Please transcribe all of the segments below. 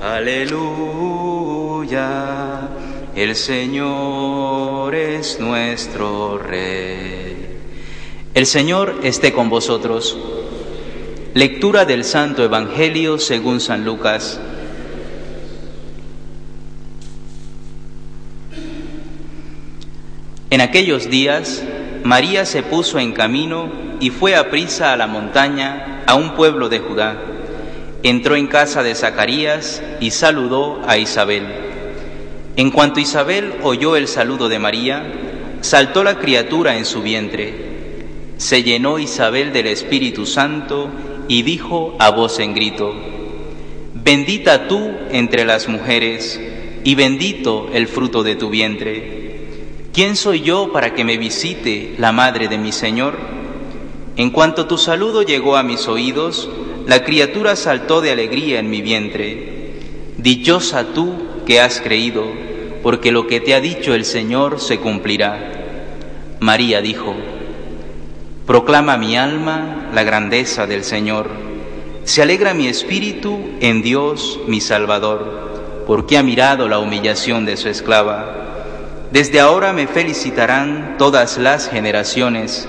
Aleluya, el Señor es nuestro Rey. El Señor esté con vosotros. Lectura del Santo Evangelio según San Lucas. En aquellos días, María se puso en camino y fue a prisa a la montaña, a un pueblo de Judá. Entró en casa de Zacarías y saludó a Isabel. En cuanto Isabel oyó el saludo de María, saltó la criatura en su vientre. Se llenó Isabel del Espíritu Santo y dijo a voz en grito, Bendita tú entre las mujeres y bendito el fruto de tu vientre. ¿Quién soy yo para que me visite la madre de mi Señor? En cuanto tu saludo llegó a mis oídos, la criatura saltó de alegría en mi vientre. Dichosa tú que has creído, porque lo que te ha dicho el Señor se cumplirá. María dijo, Proclama mi alma la grandeza del Señor. Se alegra mi espíritu en Dios mi Salvador, porque ha mirado la humillación de su esclava. Desde ahora me felicitarán todas las generaciones,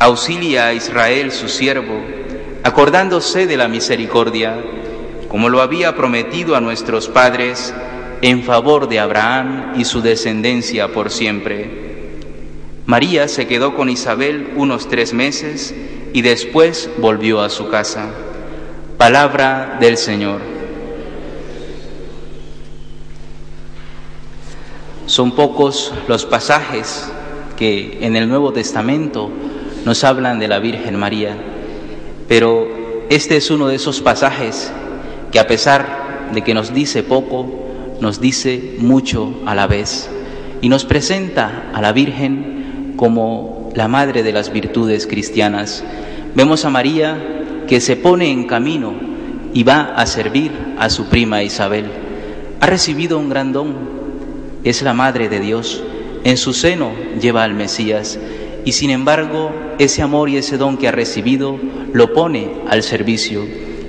Auxilia a Israel su siervo, acordándose de la misericordia, como lo había prometido a nuestros padres, en favor de Abraham y su descendencia por siempre. María se quedó con Isabel unos tres meses y después volvió a su casa. Palabra del Señor. Son pocos los pasajes que en el Nuevo Testamento nos hablan de la Virgen María, pero este es uno de esos pasajes que a pesar de que nos dice poco, nos dice mucho a la vez y nos presenta a la Virgen como la madre de las virtudes cristianas. Vemos a María que se pone en camino y va a servir a su prima Isabel. Ha recibido un gran don, es la Madre de Dios, en su seno lleva al Mesías y sin embargo ese amor y ese don que ha recibido lo pone al servicio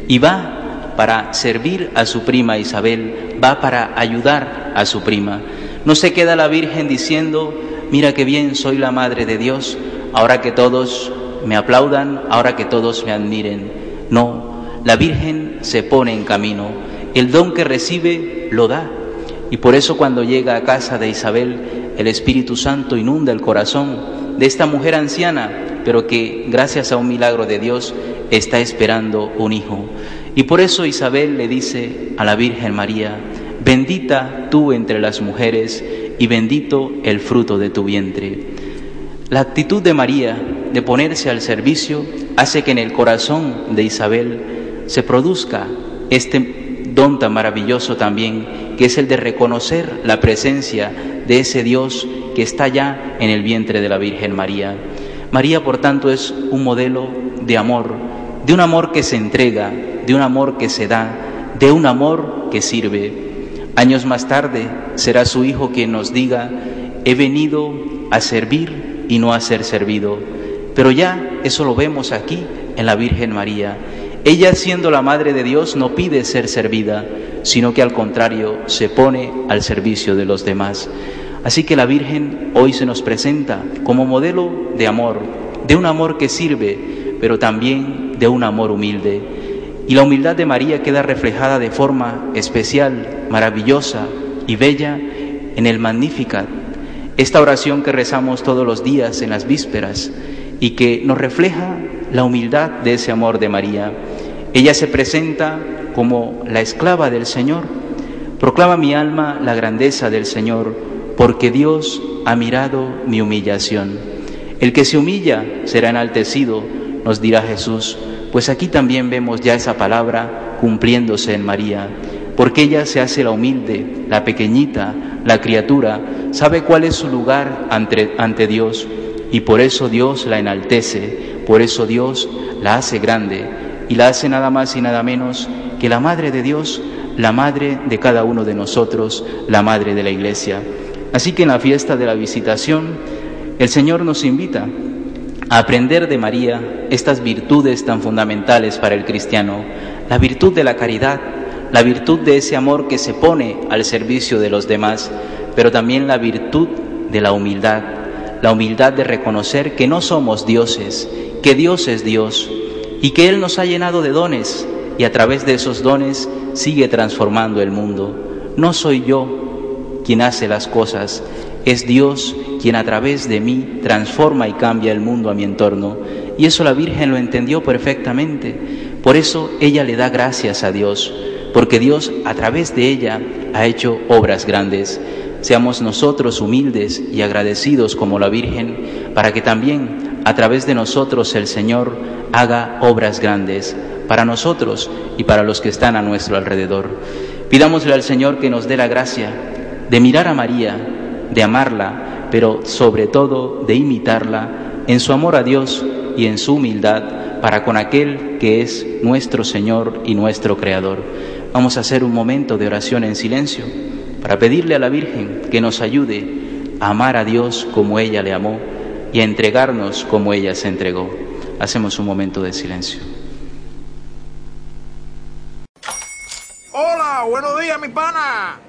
y va para servir a su prima Isabel, va para ayudar a su prima. No se queda la Virgen diciendo, mira qué bien soy la Madre de Dios, ahora que todos me aplaudan, ahora que todos me admiren. No, la Virgen se pone en camino, el don que recibe lo da y por eso cuando llega a casa de Isabel, el Espíritu Santo inunda el corazón de esta mujer anciana, pero que gracias a un milagro de Dios está esperando un hijo. Y por eso Isabel le dice a la Virgen María, bendita tú entre las mujeres y bendito el fruto de tu vientre. La actitud de María de ponerse al servicio hace que en el corazón de Isabel se produzca este don tan maravilloso también que es el de reconocer la presencia de ese Dios está ya en el vientre de la Virgen María. María, por tanto, es un modelo de amor, de un amor que se entrega, de un amor que se da, de un amor que sirve. Años más tarde será su Hijo quien nos diga, he venido a servir y no a ser servido. Pero ya eso lo vemos aquí en la Virgen María. Ella, siendo la Madre de Dios, no pide ser servida, sino que al contrario se pone al servicio de los demás. Así que la Virgen hoy se nos presenta como modelo de amor, de un amor que sirve, pero también de un amor humilde. Y la humildad de María queda reflejada de forma especial, maravillosa, y bella en el Magnificat, esta oración que rezamos todos los días en las vísperas y que nos refleja la humildad de ese amor de María. Ella se presenta como la esclava del Señor. Proclama mi alma la grandeza del Señor, porque Dios ha mirado mi humillación. El que se humilla será enaltecido, nos dirá Jesús, pues aquí también vemos ya esa palabra cumpliéndose en María, porque ella se hace la humilde, la pequeñita, la criatura, sabe cuál es su lugar ante, ante Dios y por eso Dios la enaltece, por eso Dios la hace grande y la hace nada más y nada menos que la Madre de Dios, la Madre de cada uno de nosotros, la Madre de la Iglesia. Así que en la fiesta de la visitación, el Señor nos invita a aprender de María estas virtudes tan fundamentales para el cristiano, la virtud de la caridad, la virtud de ese amor que se pone al servicio de los demás, pero también la virtud de la humildad, la humildad de reconocer que no somos dioses, que Dios es Dios y que Él nos ha llenado de dones y a través de esos dones sigue transformando el mundo. No soy yo quien hace las cosas, es Dios quien a través de mí transforma y cambia el mundo a mi entorno. Y eso la Virgen lo entendió perfectamente. Por eso ella le da gracias a Dios, porque Dios a través de ella ha hecho obras grandes. Seamos nosotros humildes y agradecidos como la Virgen, para que también a través de nosotros el Señor haga obras grandes para nosotros y para los que están a nuestro alrededor. Pidámosle al Señor que nos dé la gracia de mirar a María, de amarla, pero sobre todo de imitarla en su amor a Dios y en su humildad para con aquel que es nuestro Señor y nuestro Creador. Vamos a hacer un momento de oración en silencio para pedirle a la Virgen que nos ayude a amar a Dios como ella le amó y a entregarnos como ella se entregó. Hacemos un momento de silencio. Hola, buenos días, mi pana.